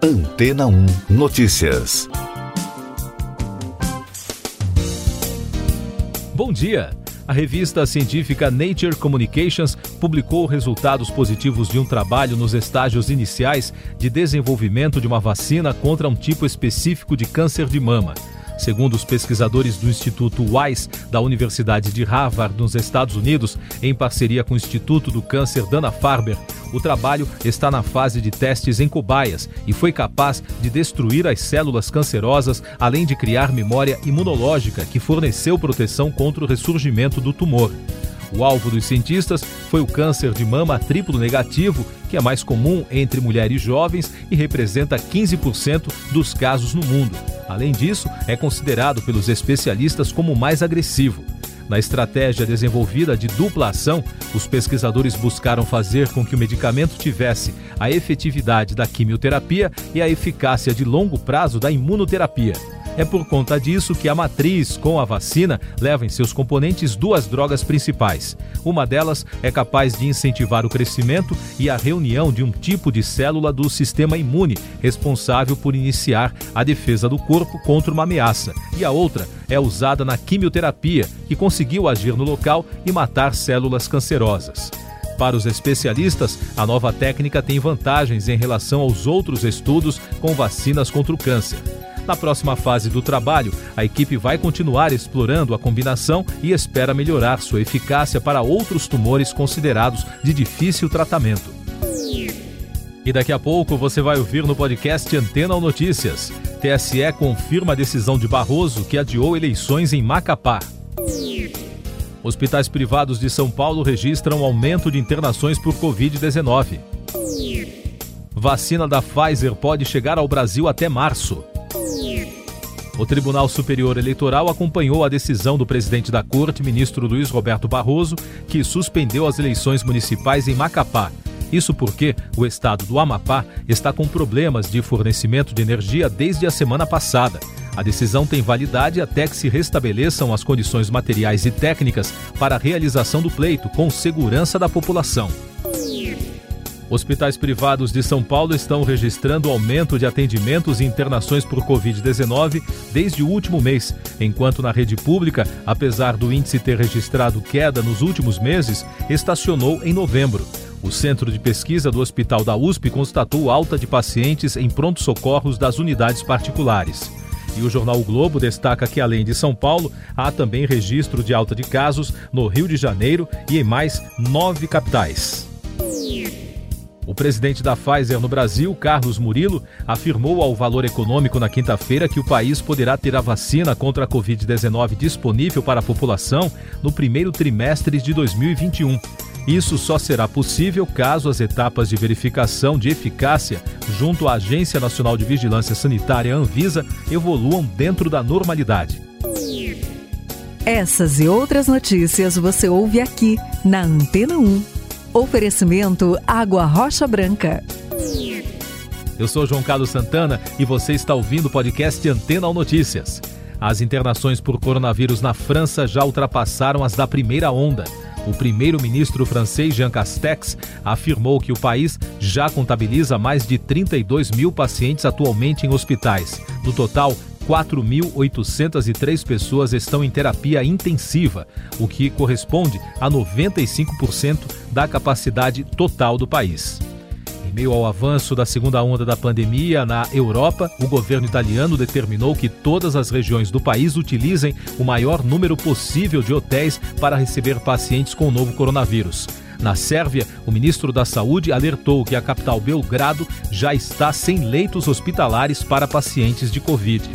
Antena 1 Notícias. Bom dia. A revista científica Nature Communications publicou resultados positivos de um trabalho nos estágios iniciais de desenvolvimento de uma vacina contra um tipo específico de câncer de mama. Segundo os pesquisadores do Instituto Wise da Universidade de Harvard, nos Estados Unidos, em parceria com o Instituto do Câncer Dana-Farber, o trabalho está na fase de testes em cobaias e foi capaz de destruir as células cancerosas, além de criar memória imunológica que forneceu proteção contra o ressurgimento do tumor. O alvo dos cientistas foi o câncer de mama triplo negativo, que é mais comum entre mulheres jovens e representa 15% dos casos no mundo. Além disso, é considerado pelos especialistas como mais agressivo. Na estratégia desenvolvida de dupla ação, os pesquisadores buscaram fazer com que o medicamento tivesse a efetividade da quimioterapia e a eficácia de longo prazo da imunoterapia. É por conta disso que a matriz com a vacina leva em seus componentes duas drogas principais. Uma delas é capaz de incentivar o crescimento e a reunião de um tipo de célula do sistema imune responsável por iniciar a defesa do corpo contra uma ameaça. E a outra é usada na quimioterapia, que conseguiu agir no local e matar células cancerosas. Para os especialistas, a nova técnica tem vantagens em relação aos outros estudos com vacinas contra o câncer. Na próxima fase do trabalho, a equipe vai continuar explorando a combinação e espera melhorar sua eficácia para outros tumores considerados de difícil tratamento. E daqui a pouco você vai ouvir no podcast Antena ou Notícias. TSE confirma a decisão de Barroso que adiou eleições em Macapá. Hospitais privados de São Paulo registram aumento de internações por Covid-19. Vacina da Pfizer pode chegar ao Brasil até março. O Tribunal Superior Eleitoral acompanhou a decisão do presidente da Corte, ministro Luiz Roberto Barroso, que suspendeu as eleições municipais em Macapá. Isso porque o estado do Amapá está com problemas de fornecimento de energia desde a semana passada. A decisão tem validade até que se restabeleçam as condições materiais e técnicas para a realização do pleito com segurança da população. Hospitais privados de São Paulo estão registrando aumento de atendimentos e internações por Covid-19 desde o último mês, enquanto na rede pública, apesar do índice ter registrado queda nos últimos meses, estacionou em novembro. O Centro de Pesquisa do Hospital da USP constatou alta de pacientes em pronto-socorros das unidades particulares. E o jornal o Globo destaca que, além de São Paulo, há também registro de alta de casos no Rio de Janeiro e em mais nove capitais. O presidente da Pfizer no Brasil, Carlos Murilo, afirmou ao Valor Econômico na quinta-feira que o país poderá ter a vacina contra a Covid-19 disponível para a população no primeiro trimestre de 2021. Isso só será possível caso as etapas de verificação de eficácia junto à Agência Nacional de Vigilância Sanitária Anvisa evoluam dentro da normalidade. Essas e outras notícias você ouve aqui na Antena 1. Oferecimento Água Rocha Branca. Eu sou João Carlos Santana e você está ouvindo o podcast Antena ou Notícias. As internações por coronavírus na França já ultrapassaram as da primeira onda. O primeiro-ministro francês Jean Castex afirmou que o país já contabiliza mais de 32 mil pacientes atualmente em hospitais. No total, 4.803 pessoas estão em terapia intensiva, o que corresponde a 95% da capacidade total do país. Em meio ao avanço da segunda onda da pandemia na Europa, o governo italiano determinou que todas as regiões do país utilizem o maior número possível de hotéis para receber pacientes com o novo coronavírus. Na Sérvia, o ministro da Saúde alertou que a capital Belgrado já está sem leitos hospitalares para pacientes de Covid.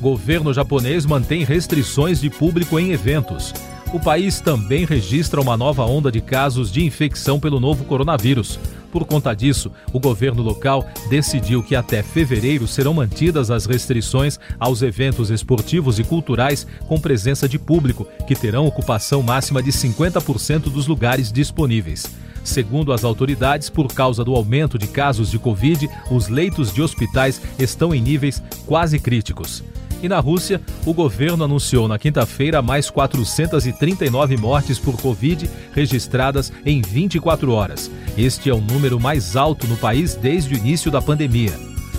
Governo japonês mantém restrições de público em eventos. O país também registra uma nova onda de casos de infecção pelo novo coronavírus. Por conta disso, o governo local decidiu que até fevereiro serão mantidas as restrições aos eventos esportivos e culturais com presença de público, que terão ocupação máxima de 50% dos lugares disponíveis. Segundo as autoridades, por causa do aumento de casos de Covid, os leitos de hospitais estão em níveis quase críticos. E na Rússia, o governo anunciou na quinta-feira mais 439 mortes por Covid registradas em 24 horas. Este é o número mais alto no país desde o início da pandemia.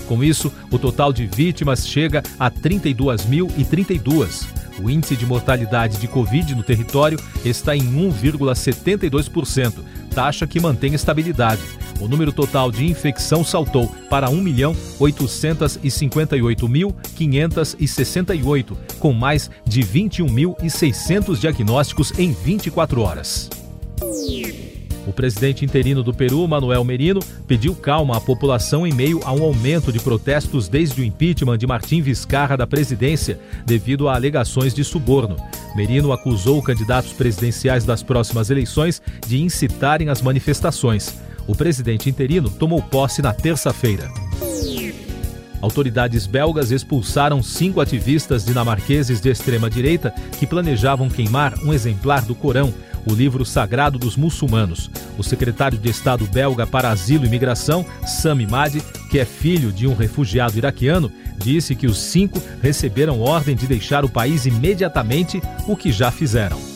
Com isso, o total de vítimas chega a 32.032. O índice de mortalidade de Covid no território está em 1,72%, taxa que mantém estabilidade o número total de infecção saltou para 1.858.568, com mais de 21.600 diagnósticos em 24 horas. O presidente interino do Peru, Manuel Merino, pediu calma à população em meio a um aumento de protestos desde o impeachment de Martim Vizcarra da presidência, devido a alegações de suborno. Merino acusou candidatos presidenciais das próximas eleições de incitarem as manifestações. O presidente interino tomou posse na terça-feira. Autoridades belgas expulsaram cinco ativistas dinamarqueses de extrema-direita que planejavam queimar um exemplar do Corão, o livro sagrado dos muçulmanos. O secretário de Estado belga para Asilo e Migração, Sami Madi, que é filho de um refugiado iraquiano, disse que os cinco receberam ordem de deixar o país imediatamente, o que já fizeram.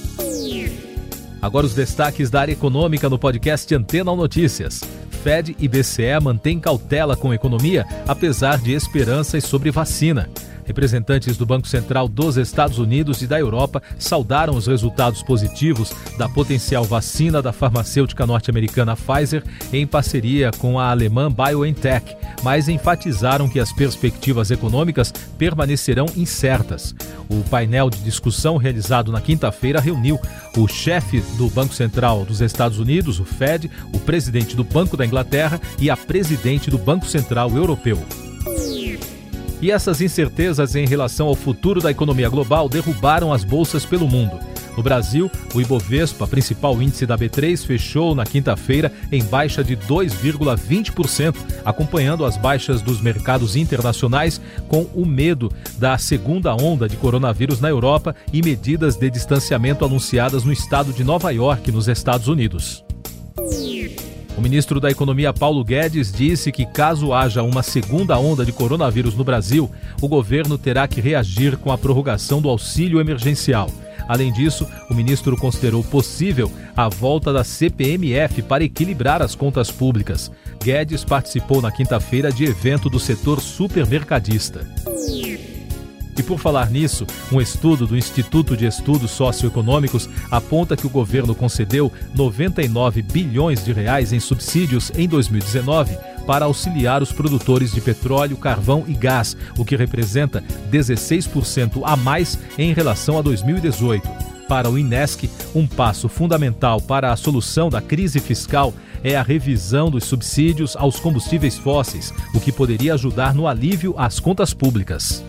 Agora os destaques da área econômica no podcast Antena Notícias. Fed e BCE mantêm cautela com economia, apesar de esperanças sobre vacina. Representantes do Banco Central dos Estados Unidos e da Europa saudaram os resultados positivos da potencial vacina da farmacêutica norte-americana Pfizer em parceria com a alemã BioNTech, mas enfatizaram que as perspectivas econômicas permanecerão incertas. O painel de discussão realizado na quinta-feira reuniu o chefe do Banco Central dos Estados Unidos, o Fed, o presidente do Banco da Inglaterra e a presidente do Banco Central Europeu. E essas incertezas em relação ao futuro da economia global derrubaram as bolsas pelo mundo. No Brasil, o Ibovespa, principal índice da B3, fechou na quinta-feira em baixa de 2,20%, acompanhando as baixas dos mercados internacionais com o medo da segunda onda de coronavírus na Europa e medidas de distanciamento anunciadas no estado de Nova York, nos Estados Unidos. O ministro da Economia Paulo Guedes disse que, caso haja uma segunda onda de coronavírus no Brasil, o governo terá que reagir com a prorrogação do auxílio emergencial. Além disso, o ministro considerou possível a volta da CPMF para equilibrar as contas públicas. Guedes participou na quinta-feira de evento do setor supermercadista. E por falar nisso, um estudo do Instituto de Estudos Socioeconômicos aponta que o governo concedeu 99 bilhões de reais em subsídios em 2019 para auxiliar os produtores de petróleo, carvão e gás, o que representa 16% a mais em relação a 2018. Para o INESC, um passo fundamental para a solução da crise fiscal é a revisão dos subsídios aos combustíveis fósseis, o que poderia ajudar no alívio às contas públicas.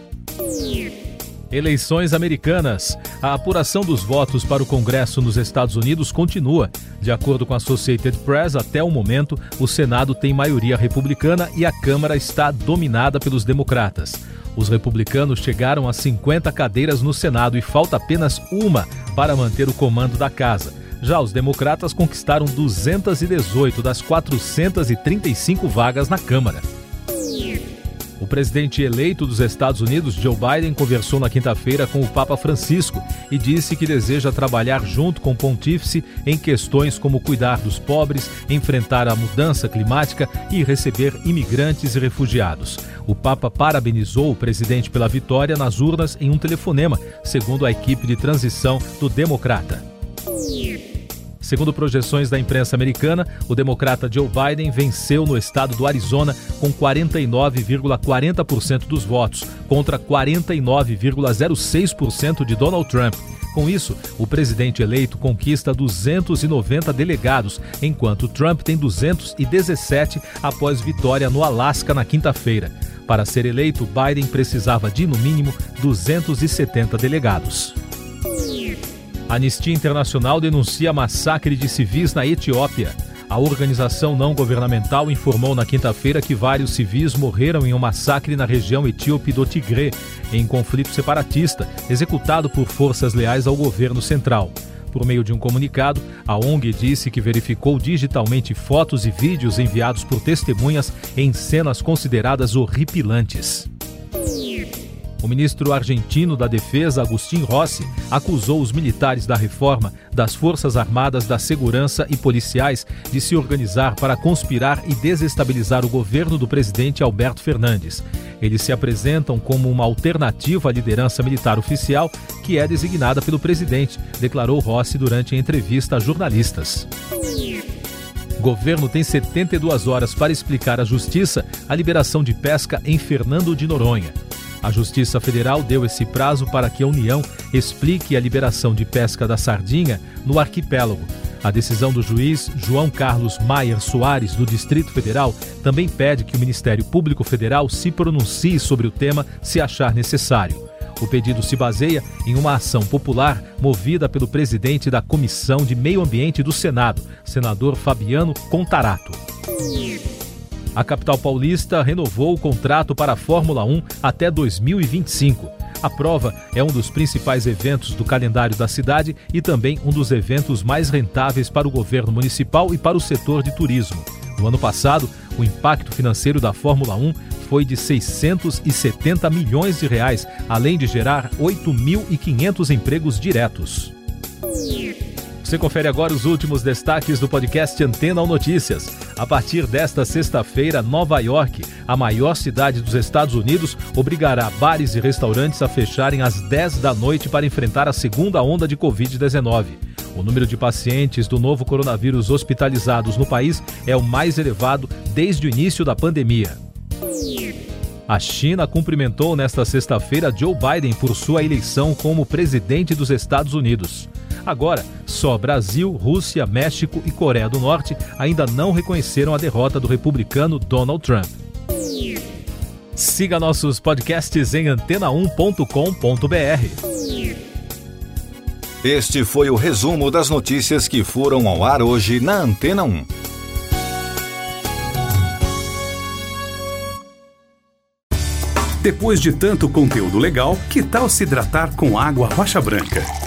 Eleições americanas. A apuração dos votos para o Congresso nos Estados Unidos continua. De acordo com a Associated Press, até o momento, o Senado tem maioria republicana e a Câmara está dominada pelos democratas. Os republicanos chegaram a 50 cadeiras no Senado e falta apenas uma para manter o comando da casa. Já os democratas conquistaram 218 das 435 vagas na Câmara. O presidente eleito dos Estados Unidos, Joe Biden, conversou na quinta-feira com o Papa Francisco e disse que deseja trabalhar junto com o pontífice em questões como cuidar dos pobres, enfrentar a mudança climática e receber imigrantes e refugiados. O Papa parabenizou o presidente pela vitória nas urnas em um telefonema, segundo a equipe de transição do Democrata. Segundo projeções da imprensa americana, o democrata Joe Biden venceu no estado do Arizona com 49,40% dos votos, contra 49,06% de Donald Trump. Com isso, o presidente eleito conquista 290 delegados, enquanto Trump tem 217 após vitória no Alasca na quinta-feira. Para ser eleito, Biden precisava de, no mínimo, 270 delegados. Anistia Internacional denuncia massacre de civis na Etiópia. A organização não governamental informou na quinta-feira que vários civis morreram em um massacre na região etíope do Tigré, em conflito separatista, executado por forças leais ao governo central. Por meio de um comunicado, a ONG disse que verificou digitalmente fotos e vídeos enviados por testemunhas em cenas consideradas horripilantes. O ministro argentino da Defesa, Agustin Rossi, acusou os militares da reforma das Forças Armadas da Segurança e policiais de se organizar para conspirar e desestabilizar o governo do presidente Alberto Fernandes. Eles se apresentam como uma alternativa à liderança militar oficial que é designada pelo presidente, declarou Rossi durante a entrevista a jornalistas. O governo tem 72 horas para explicar à Justiça a liberação de pesca em Fernando de Noronha. A Justiça Federal deu esse prazo para que a União explique a liberação de pesca da sardinha no arquipélago. A decisão do juiz João Carlos Maier Soares, do Distrito Federal, também pede que o Ministério Público Federal se pronuncie sobre o tema se achar necessário. O pedido se baseia em uma ação popular movida pelo presidente da Comissão de Meio Ambiente do Senado, senador Fabiano Contarato. A capital paulista renovou o contrato para a Fórmula 1 até 2025. A prova é um dos principais eventos do calendário da cidade e também um dos eventos mais rentáveis para o governo municipal e para o setor de turismo. No ano passado, o impacto financeiro da Fórmula 1 foi de 670 milhões de reais, além de gerar 8.500 empregos diretos. Você confere agora os últimos destaques do podcast Antena ou Notícias. A partir desta sexta-feira, Nova York, a maior cidade dos Estados Unidos, obrigará bares e restaurantes a fecharem às 10 da noite para enfrentar a segunda onda de Covid-19. O número de pacientes do novo coronavírus hospitalizados no país é o mais elevado desde o início da pandemia. A China cumprimentou nesta sexta-feira Joe Biden por sua eleição como presidente dos Estados Unidos. Agora, só Brasil, Rússia, México e Coreia do Norte ainda não reconheceram a derrota do republicano Donald Trump. Siga nossos podcasts em antena1.com.br. Este foi o resumo das notícias que foram ao ar hoje na Antena 1. Depois de tanto conteúdo legal, que tal se hidratar com água rocha branca?